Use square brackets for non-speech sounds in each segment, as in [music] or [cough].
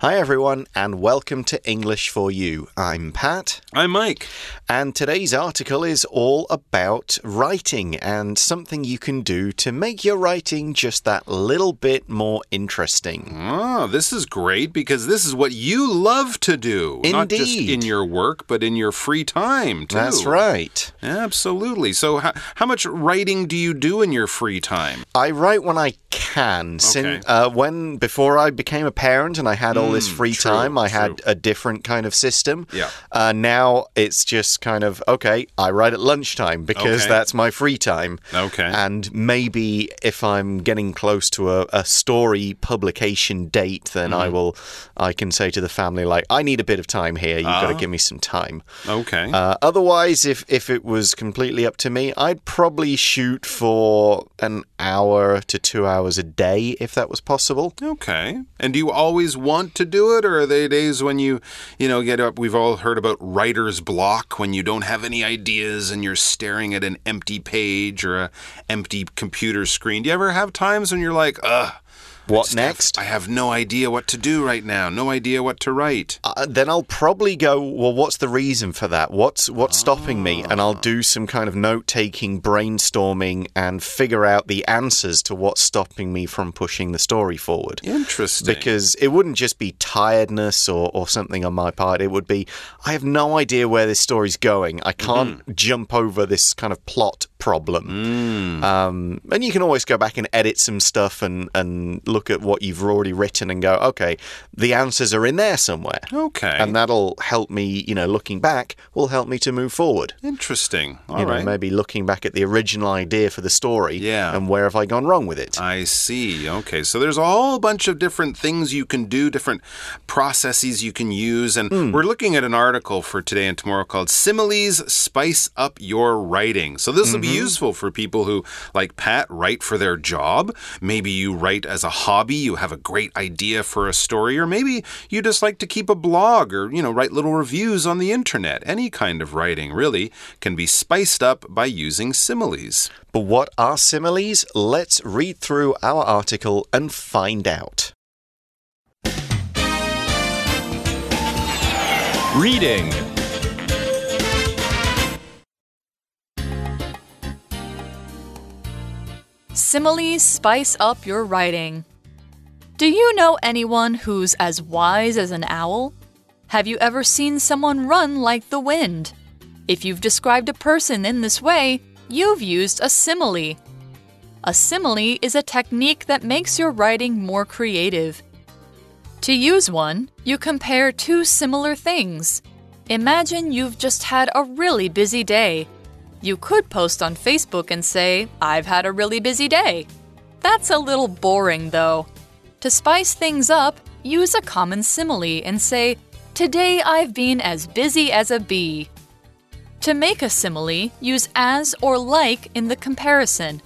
Hi, everyone, and welcome to English for You. I'm Pat. I'm Mike. And today's article is all about writing and something you can do to make your writing just that little bit more interesting. Oh, this is great because this is what you love to do. Indeed. Not just in your work, but in your free time, too. That's right. Absolutely. So, how, how much writing do you do in your free time? I write when I can. Sin, uh, when before I became a parent and I had all this free Mm, true, time, I had a different kind of system. Yeah. Uh, now it's just kind of okay. I write at lunchtime because Okay. that's my free time. Okay. And maybe if I'm getting close to a, a story publication date, then Mm-hmm. I will. I can say to the family like, I need a bit of time here. You've got to Ah. give me some time. Okay. Uh, otherwise, if if it was completely up to me, I'd probably shoot for an hour to two hours a day if that was possible. Okay. And do you always want to do it, or are there days when you, you know, get up? We've all heard about writer's block when you don't have any ideas and you're staring at an empty page or a empty computer screen. Do you ever have times when you're like, ugh? What next? I have no idea what to do right now. No idea what to write. Uh, then I'll probably go. Well, what's the reason for that? What's what's stopping me? And I'll do some kind of note taking, brainstorming, and figure out the answers to what's stopping me from pushing the story forward. Interesting. Because it wouldn't just be tiredness or, or something on my part. It would be, I have no idea where this story's going. I can't jump over this kind of plot problem. Um, and you can always go back and edit some stuff and, and look at what you've already written and go, okay, the answers are in there somewhere. okay. And that'll help me, you know, looking back will help me to move forward. Interesting. All you right. know, maybe looking back at the original idea for the story Yeah. and where have I gone wrong with it. I see. Okay. So there's a whole bunch of different things you can do, different processes you can use. And Hmm. we're looking at an article for today and tomorrow called Similes Spice Up Your Writing. So this will be Mm-hmm. useful for people who, like Pat, write for their job. Maybe you write as a hobby, you have a great idea for a story, or maybe you just like to keep a blog or, you know, write little reviews on the internet. Any kind of writing really can be spiced up by using similes. But what are similes? Let's read through our article and find out. Reading. Similes spice up your writing. Do you know anyone who's as wise as an owl? Have you ever seen someone run like the wind? If you've described a person in this way, you've used a simile. A simile is a technique that makes your writing more creative. To use one, you compare two similar things. Imagine you've just had a really busy day. You could post on Facebook and say, I've had a really busy day. That's a little boring, though. To spice things up, use a common simile and say, Today I've been as busy as a bee. To make a simile, use as or like in the comparison.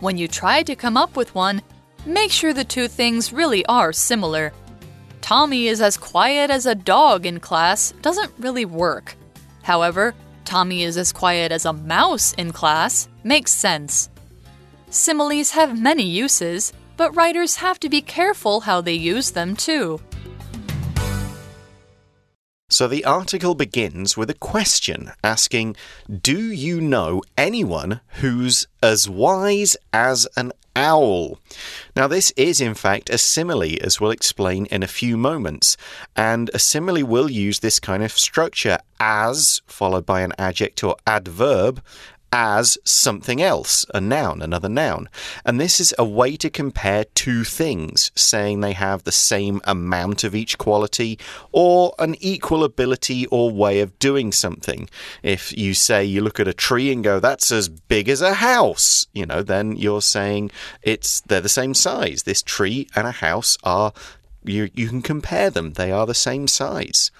When you try to come up with one, make sure the two things really are similar. Tommy is as quiet as a dog in class doesn't really work. However, Tommy is as quiet as a mouse in class makes sense. Similes have many uses, but writers have to be careful how they use them too. So the article begins with a question asking Do you know anyone who's as wise as an owl? Now, this is in fact a simile, as we'll explain in a few moments. And a simile will use this kind of structure as, followed by an adjective or adverb, as something else, a noun, another noun. And this is a way to compare two things, saying they have the same amount of each quality or an equal ability or way of doing something. If you say you look at a tree and go, that's as big as a house, you know, then you're saying it's they're the same size. This tree and a house are you you can compare them. They are the same size.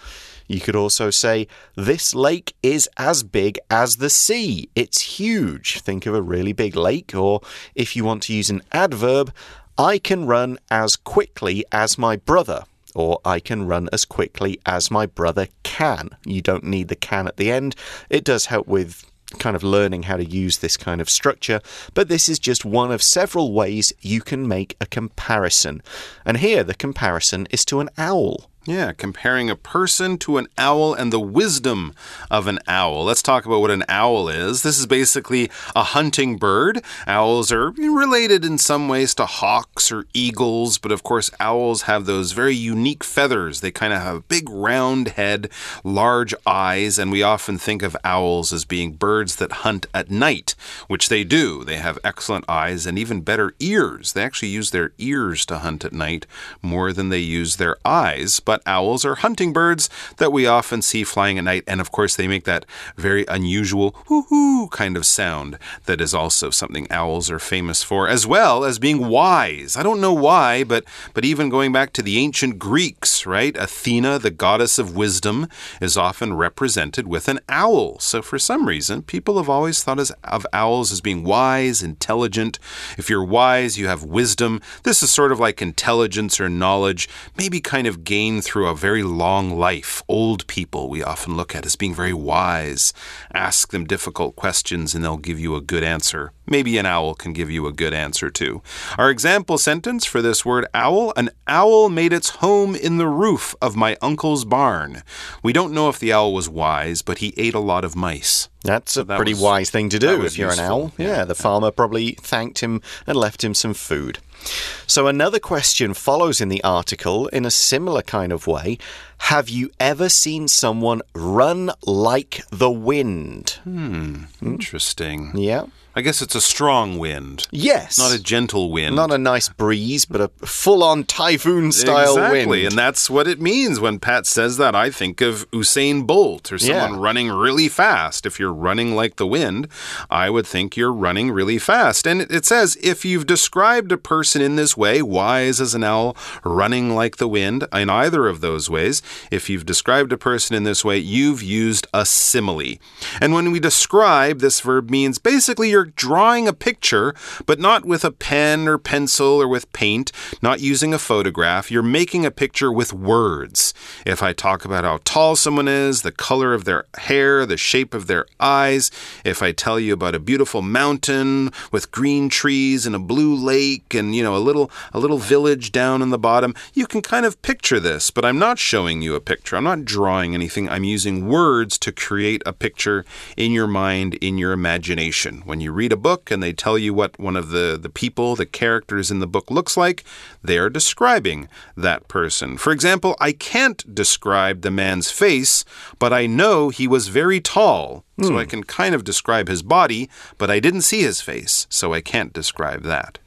You could also say, This lake is as big as the sea. It's huge. Think of a really big lake. Or if you want to use an adverb, I can run as quickly as my brother. Or I can run as quickly as my brother can. You don't need the can at the end. It does help with kind of learning how to use this kind of structure, but this is just one of several ways you can make a comparison. And here the comparison is to an owl. Yeah, comparing a person to an owl and the wisdom of an owl. Let's talk about what an owl is. This is basically a hunting bird. Owls are related in some ways to hawks or eagles, but of course, owls have those very unique feathers. They kind of have a big round head, large eyes, and we often think of owls as being birds that hunt at night, which they do. They have excellent eyes and even better ears. They actually use their ears to hunt at night more than they use their eyes. But but owls are hunting birds that we often see flying at night. And of course, they make that very unusual hoo hoo kind of sound that is also something owls are famous for, as well as being wise. I don't know why, but, but even going back to the ancient Greeks, right? Athena, the goddess of wisdom, is often represented with an owl. So for some reason, people have always thought of owls as being wise, intelligent. If you're wise, you have wisdom. This is sort of like intelligence or knowledge, maybe kind of gained through a very long life. Old people we often look at as being very wise. Ask them difficult questions and they'll give you a good answer. Maybe an owl can give you a good answer too. Our example sentence for this word owl an owl made its home in the roof of my uncle's barn. We don't know if the owl was wise, but he ate a lot of mice. That's a that pretty was, wise thing to do if you're useful. an owl. Yeah, yeah, the farmer probably thanked him and left him some food. So, another question follows in the article in a similar kind of way. Have you ever seen someone run like the wind? Hmm, interesting. Yeah. I guess it's a strong wind. Yes. Not a gentle wind. Not a nice breeze, but a full on typhoon style exactly. wind. And that's what it means when Pat says that. I think of Usain Bolt or someone yeah. running really fast. If you're running like the wind, I would think you're running really fast. And it says if you've described a person in this way, wise as an owl, running like the wind, in either of those ways, if you've described a person in this way, you've used a simile. And when we describe, this verb means basically you're drawing a picture, but not with a pen or pencil or with paint, not using a photograph. You're making a picture with words. If I talk about how tall someone is, the color of their hair, the shape of their eyes, if I tell you about a beautiful mountain with green trees and a blue lake and, you know, a little a little village down in the bottom, you can kind of picture this, but I'm not showing you a picture. I'm not drawing anything. I'm using words to create a picture in your mind, in your imagination. When you read a book and they tell you what one of the, the people, the characters in the book looks like, they are describing that person. For example, I can't describe the man's face, but I know he was very tall. Mm. So I hmm. can kind of describe his body, but I didn't see his face, so I can't describe that.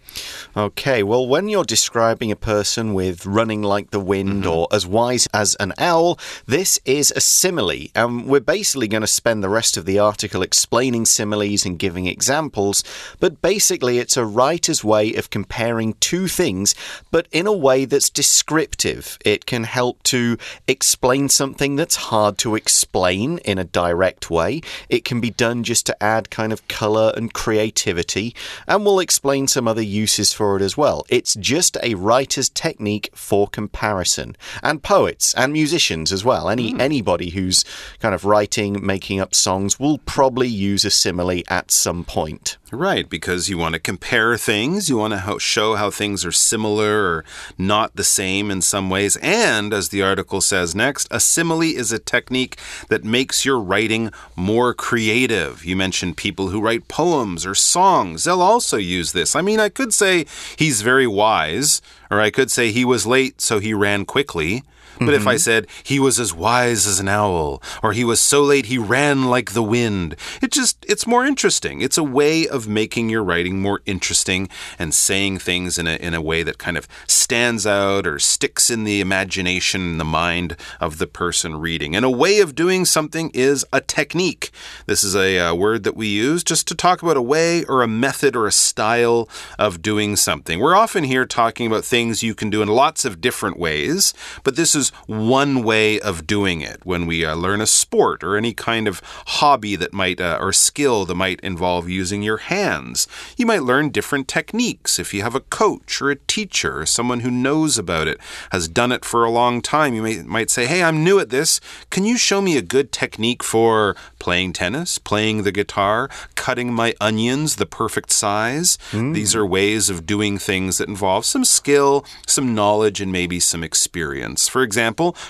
Okay, well, when you're describing a person with running like the wind mm -hmm. or as wise as an owl, this is a simile. And we're basically going to spend the rest of the article explaining similes and giving examples. But basically, it's a writer's way of comparing two things, but in a way that's descriptive. It can help to explain something that's hard to explain in a direct way. It can be done just to add kind of color and creativity. And we'll explain some other uses for it as well. It's just a writer's technique for comparison. And poets and musicians as well. Any mm. anybody who's kind of writing, making up songs will probably use a simile at some point. Right, because you want to compare things, you want to show how things are similar or not the same in some ways. And, as the article says next, a simile is a technique that makes your writing more creative. You mentioned people who write poems or songs, they'll also use this. I mean, I could say he's very wise, or I could say he was late, so he ran quickly. But mm -hmm. if I mm-hmm. said he was as wise as an owl, or he was so late he ran like the wind, it just, it's more interesting. It's a way of making your writing more interesting and saying things in a, in a way that kind of stands out or sticks in the imagination and the mind of the person reading. And a way of doing something is a technique. This is a, a uh, word that we use just to talk about a way or a method or a style of doing something. We're often here talking about things you can do in lots of different ways, but this is one way of doing it. When we uh, learn a sport or any kind of hobby that might, uh, or skill that might involve using your hands, you might learn different techniques. If you have a coach or a teacher or someone who knows about it, has done it for a long time, you may, might say, Hey, I'm new at this. Can you show me a good technique for playing tennis, playing the guitar, cutting my onions the perfect size? Mm. These are ways of doing things that involve some skill, some knowledge, and maybe some experience. For example,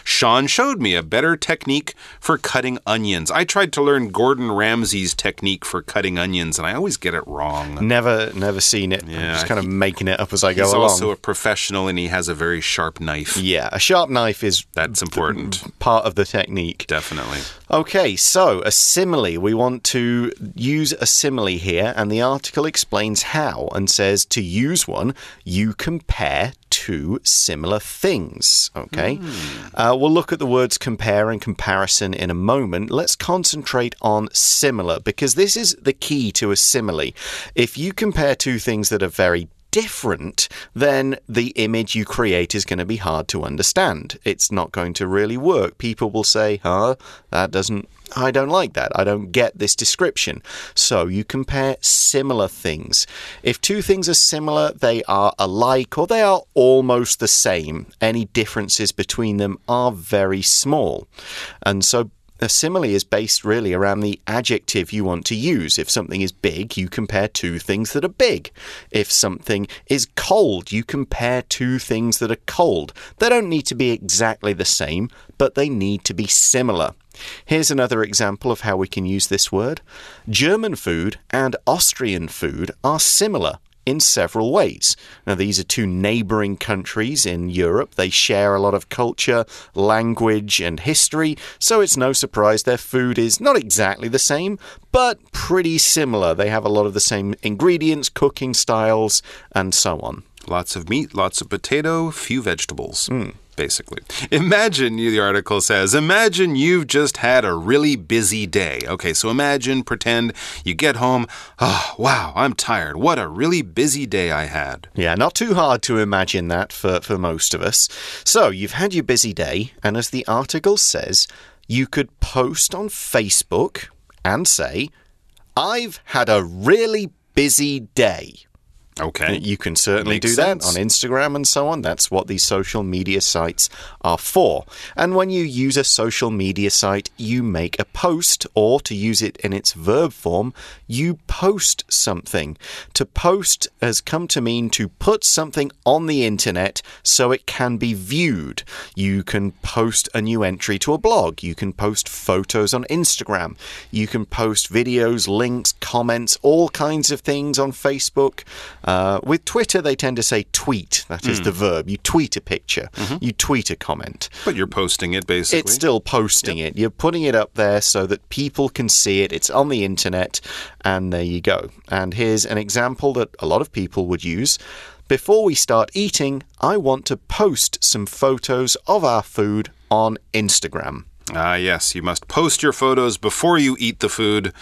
Sean showed me a better technique for cutting onions. I tried to learn Gordon Ramsay's technique for cutting onions, and I always get it wrong. Never, never seen it. Yeah, I'm just kind of making it up as I go along. He's also a professional, and he has a very sharp knife. Yeah, a sharp knife is that's important. Part of the technique. Definitely. Okay, so a simile. We want to use a simile here, and the article explains how and says to use one, you compare two similar things. Okay, mm. uh, we'll look at the words compare and comparison in a moment. Let's concentrate on similar because this is the key to a simile. If you compare two things that are very different, then the image you create is going to be hard to understand. It's not going to really work. People will say, huh, that doesn't I don't like that. I don't get this description. So you compare similar things. If two things are similar, they are alike or they are almost the same. Any differences between them are very small. And so a simile is based really around the adjective you want to use. If something is big, you compare two things that are big. If something is cold, you compare two things that are cold. They don't need to be exactly the same, but they need to be similar. Here's another example of how we can use this word. German food and Austrian food are similar in several ways. Now, these are two neighboring countries in Europe. They share a lot of culture, language, and history, so it's no surprise their food is not exactly the same, but pretty similar. They have a lot of the same ingredients, cooking styles, and so on. Lots of meat, lots of potato, few vegetables. Mm basically. Imagine, the article says, imagine you've just had a really busy day. Okay, so imagine, pretend you get home. Oh, wow, I'm tired. What a really busy day I had. Yeah, not too hard to imagine that for, for most of us. So, you've had your busy day, and as the article says, you could post on Facebook and say, I've had a really busy day. Okay. You can certainly Makes do that sense. on Instagram and so on. That's what these social media sites are for. And when you use a social media site, you make a post, or to use it in its verb form, you post something. To post has come to mean to put something on the internet so it can be viewed. You can post a new entry to a blog. You can post photos on Instagram. You can post videos, links, comments, all kinds of things on Facebook. Uh, with Twitter, they tend to say tweet. That is mm. the verb. You tweet a picture, mm -hmm. you tweet a comment. But you're posting it basically. It's still posting yep. it. You're putting it up there so that people can see it. It's on the internet, and there you go. And here's an example that a lot of people would use. Before we start eating, I want to post some photos of our food on Instagram. Ah, yes, you must post your photos before you eat the food.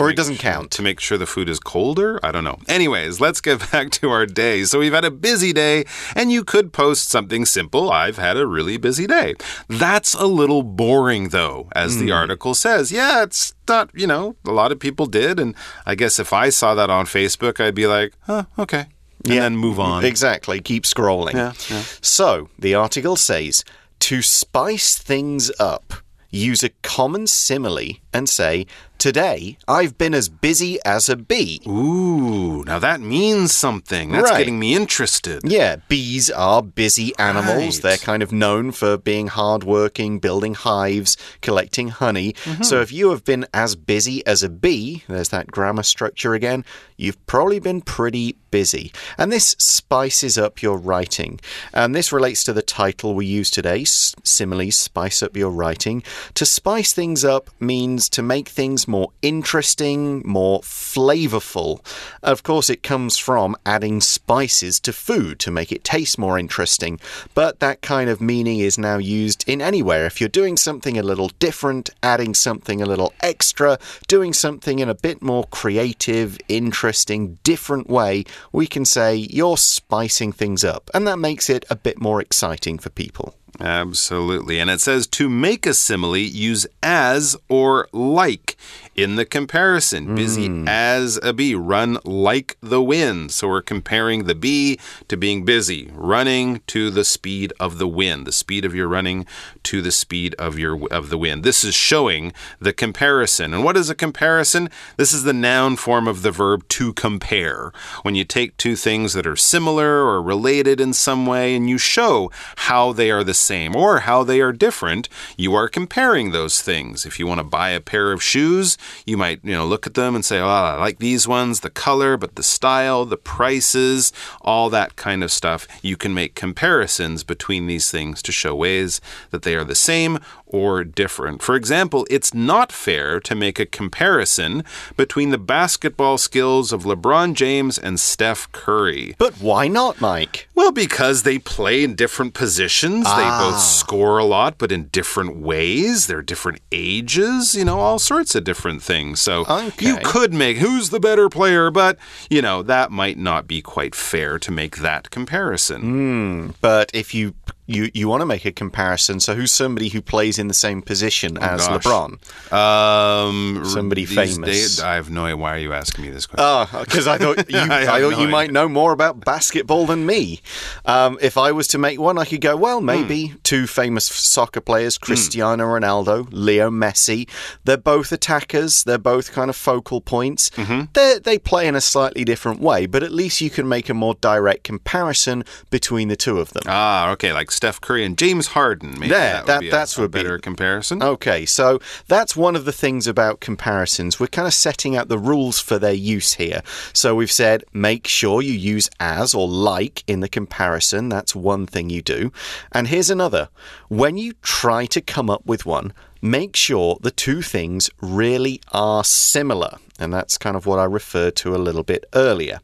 Or it doesn't count. To make sure the food is colder? I don't know. Anyways, let's get [laughs] back to our day. So we've had a busy day, and you could post something simple. I've had a really busy day. That's a little boring, though, as mm. the hmm. article says. Yeah, it's not, you know, a lot of people did. And I guess if I saw that on Facebook, I'd be like, huh, okay. And yeah, then move on. Exactly. Keep scrolling. Yeah, yeah. So the article says to spice things up use a common simile and say, Today, I've been as busy as a bee. Ooh, now that means something. That's right. getting me interested. Yeah, bees are busy animals. Right. They're kind of known for being hardworking, building hives, collecting honey. Mm -hmm. So if you have been as busy as a bee, there's that grammar structure again, you've probably been pretty busy. And this spices up your writing. And this relates to the title we use today, similes spice up your writing. To spice things up means things to make things more interesting, more flavorful. Of course, it comes from adding spices to food to make it taste more interesting, but that kind of meaning is now used in anywhere. If you're doing something a little different, adding something a little extra, doing something in a bit more creative, interesting, different way, we can say you're spicing things up, and that makes it a bit more exciting for people. Absolutely. And it says to make a simile, use as or like in the comparison. Busy hmm. as a bee, run like the wind. So we're comparing the bee to being busy, running to the speed of the wind, the speed of your running to the speed of your of the wind. This is showing the comparison. And what is a comparison? This is the noun form of the verb to compare. When you take two things that are similar or related in some way and you show how they are the same or how they are different, you are comparing those things. If you want to buy a pair of shoes, you might, you know, look at them and say, "Oh, I like these ones, the color, but the style, the prices, all that kind of stuff." You can make comparisons between these things to show ways that they are the same or different. For example, it's not fair to make a comparison between the basketball skills of LeBron James and Steph Curry. But why not, Mike? Well, because they play in different positions. They ah. both score a lot, but in different ways. They're different ages, you know, all sorts of different things. So Okay. you could make who's the better player, but, you know, that might not be quite fair to make that comparison. Hmm. But if you you you want to make a comparison, so who's somebody who plays in the same position as gosh. LeBron? Um, Somebody famous. days- I have no idea. Why are you asking me this question? Oh, because I thought [laughs] you, I I, thought no you might know more about basketball than me. Um, if I was to make one, I could go, well, maybe two famous soccer players, Cristiano Ronaldo, Leo Messi. They're both attackers. They're both kind of focal points. They they play in a slightly different way, but at least you can make a more direct comparison between the two of them. Ah, okay, like Steph Curry and James Harden. Maybe There, that would that- be a, that's a would be- better comparison. Okay, so that's one of the things about comparisons. We're kind of setting out the rules for their use here. So we've said make sure you use as or like in the comparison. That's one thing you do. And here's another. When you try to come up with one, make sure the two things really are similar. And that's kind of what I referred to a little bit earlier.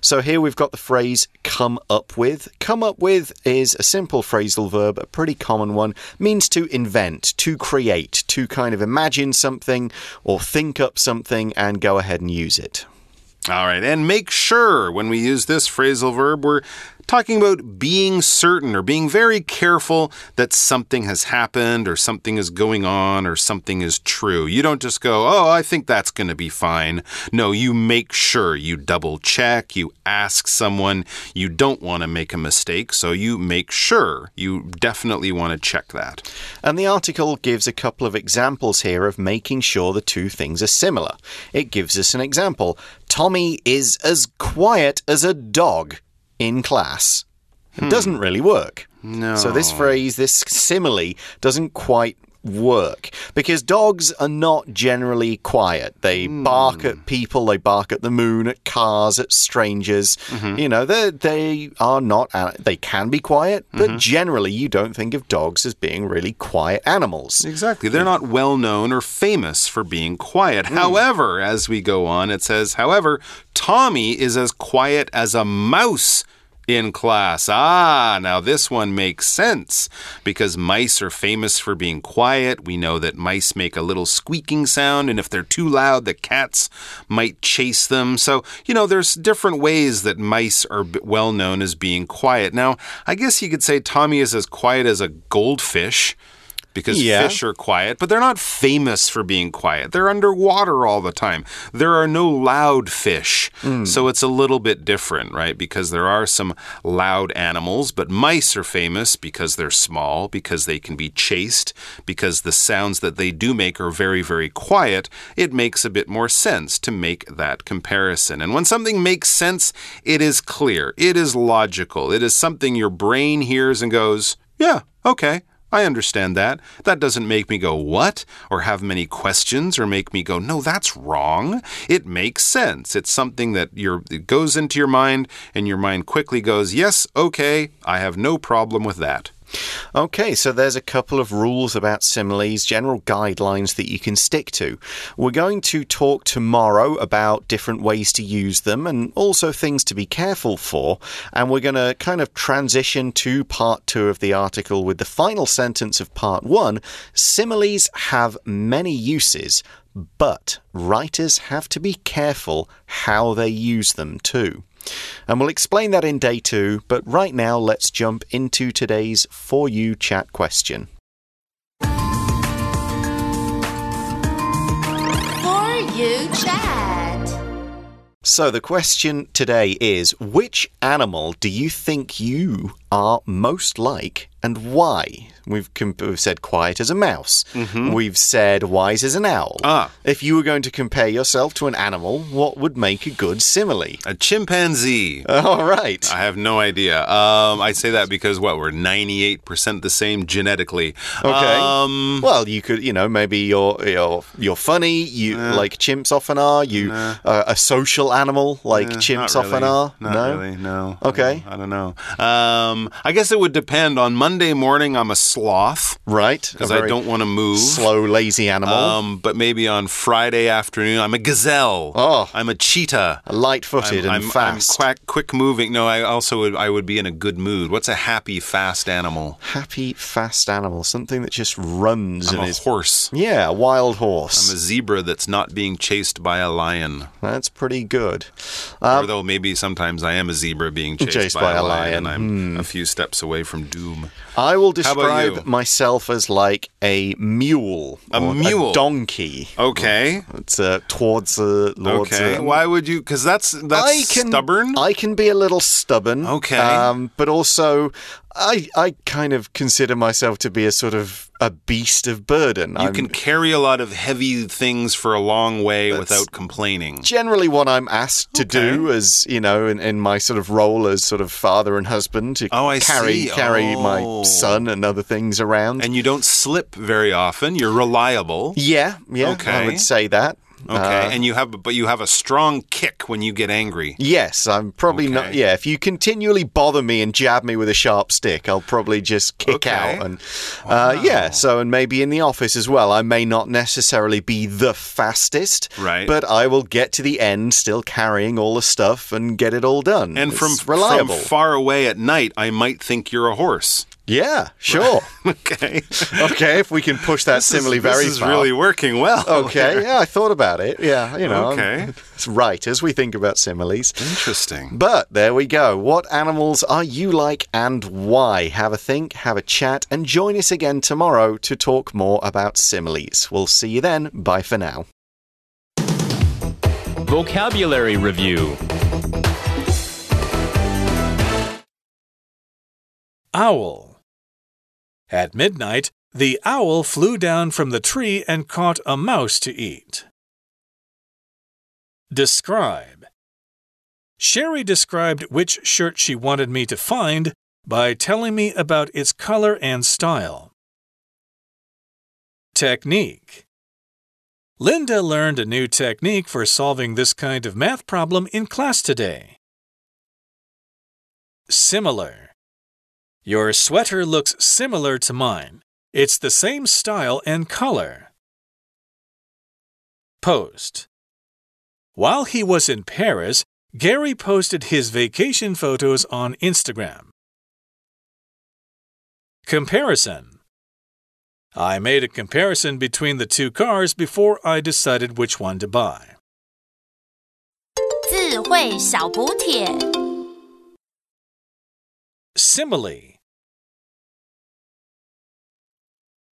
So here we've got the phrase come up with. Come up with is a simple phrasal verb, a pretty common one, means to invent, to create, to kind of imagine something or think up something and go ahead and use it. All right, and make sure when we use this phrasal verb, we're talking about being certain or being very careful that something has happened or something is going on or something is true. You don't just go, oh, I think that's going to be fine. No, you make sure. You double check, you ask someone. You don't want to make a mistake, so you make sure. You definitely want to check that. And the article gives a couple of examples here of making sure the two things are similar. It gives us an example Tommy is as quiet as a dog in class. It hmm. doesn't really work. No. So, this phrase, this simile, doesn't quite work because dogs are not generally quiet. They hmm. bark at people, they bark at the moon, at cars, at strangers. Mm-hmm. You know, they they are not they can be quiet, but mm-hmm. generally you don't think of dogs as being really quiet animals. Exactly. They're not well known or famous for being quiet. Hmm. However, as we go on, it says, however, Tommy is as quiet as a mouse in class. Ah, now this one makes sense because mice are famous for being quiet. We know that mice make a little squeaking sound, and if they're too loud, the cats might chase them. So, you know, there's different ways that mice are well known as being quiet. Now, I guess you could say Tommy is as quiet as a goldfish because Yeah. fish are quiet, but they're not famous for being quiet. They're underwater all the time. There are no loud fish. Hmm. So it's a little bit different, right? Because there are some loud animals, but mice are famous because they're small, because they can be chased, because the sounds that they do make are very, very quiet. It makes a bit more sense to make that comparison. And when something makes sense, it is clear, it is logical, it is something your brain hears and goes, yeah, okay. I understand that. That doesn't make me go, what? Or have many questions or make me go, no, that's wrong. It makes sense. It's something that your it goes into your mind and your mind quickly goes, yes, okay, I have no problem with that. Okay, so there's a couple of rules about similes, general guidelines that you can stick to. We're going to talk tomorrow about different ways to use them and also things to be careful for. And we're going to kind of transition to part two of the article with the final sentence of part one. Similes have many uses, but writers have to be careful how they use them too. And we'll explain that in day two, but right now let's jump into today's For You chat question. For you chat. So the question today is which animal do you think you are most like and why? We've, we've said quiet as a mouse. We've said wise as an owl. Ah. If you were going to compare yourself to an animal, what would make a good simile? A chimpanzee. [laughs] All right. I have no idea. Um, I say that because what we're ninety eight percent the same genetically. Okay. Um, well, you could, you know, maybe you're you're you're funny. You like chimps often are. You uh, a social animal like eh, chimps not often are. Not no. really. No. Okay. I don't know. Um, I guess it would depend. On Monday morning, I'm a sloth Right. Because I don't want to move. slow, lazy animal. Um, but maybe on Friday afternoon, I'm a gazelle. Oh. I'm a cheetah. Light-footed and I'm, fast. I'm quick, quick moving. No, I also would. I would be in a good mood. What's a happy, fast animal? Happy, fast animal. Something that just runs I'm and a is. horse. Yeah, a wild horse. I'm a zebra that's not being chased by a lion. That's pretty good. Um, Although maybe sometimes I am a zebra being [laughs] chased, Chased by a lion. Hmm. and I'm a few steps away from doom. I will describe myself as like a mule. A or mule? A donkey. Okay. It's uh, towards uh, Lord's. Okay. uh, Why would you? Because that's that's I can, stubborn. I can be a little stubborn. Okay. Um, but also, I I kind of consider myself to be a sort of a beast of burden. you I'm can carry a lot of heavy things for a long way without complaining. generally what I'm asked to do, Okay. as you know, in, in my sort of role as sort of father and husband, to Oh, I carry see. carry my Oh. son and other things around. And you don't slip very often. You're reliable. yeah, yeah, I would say that. Okay. Uh, and you have, but you have a strong kick when you get angry. Yes, I'm probably not. Yeah, if you continually bother me and jab me with a sharp stick, I'll probably just kick Okay. out. And uh, yeah, so and maybe in the office as well, I may not necessarily be the fastest, Right. But I will get to the end still carrying all the stuff and get it all done. And It's from reliable. from far away at night, I might think you're a horse. Yeah, sure. [laughs] Okay. okay, if we can push that simile this very is far. really working well. Okay, [laughs] yeah, I thought about it. Yeah, you know, Okay. it's right as we think about similes. Interesting. But there we go. What animals are you like and why? Have a think, have a chat, and join us again tomorrow to talk more about similes. We'll see you then. Bye for now. Vocabulary Review Owl. At midnight, the owl flew down from the tree and caught a mouse to eat. Describe. Sherry described which shirt she wanted me to find by telling me about its color and style. Technique. Linda learned a new technique for solving this kind of math problem in class today. Similar. Your sweater looks similar to mine. It's the same style and color. Post. While he was in Paris, Gary posted his vacation photos on Instagram. Comparison. I made a comparison between the two cars before I decided which one to buy. 智慧小补帖。 Simile.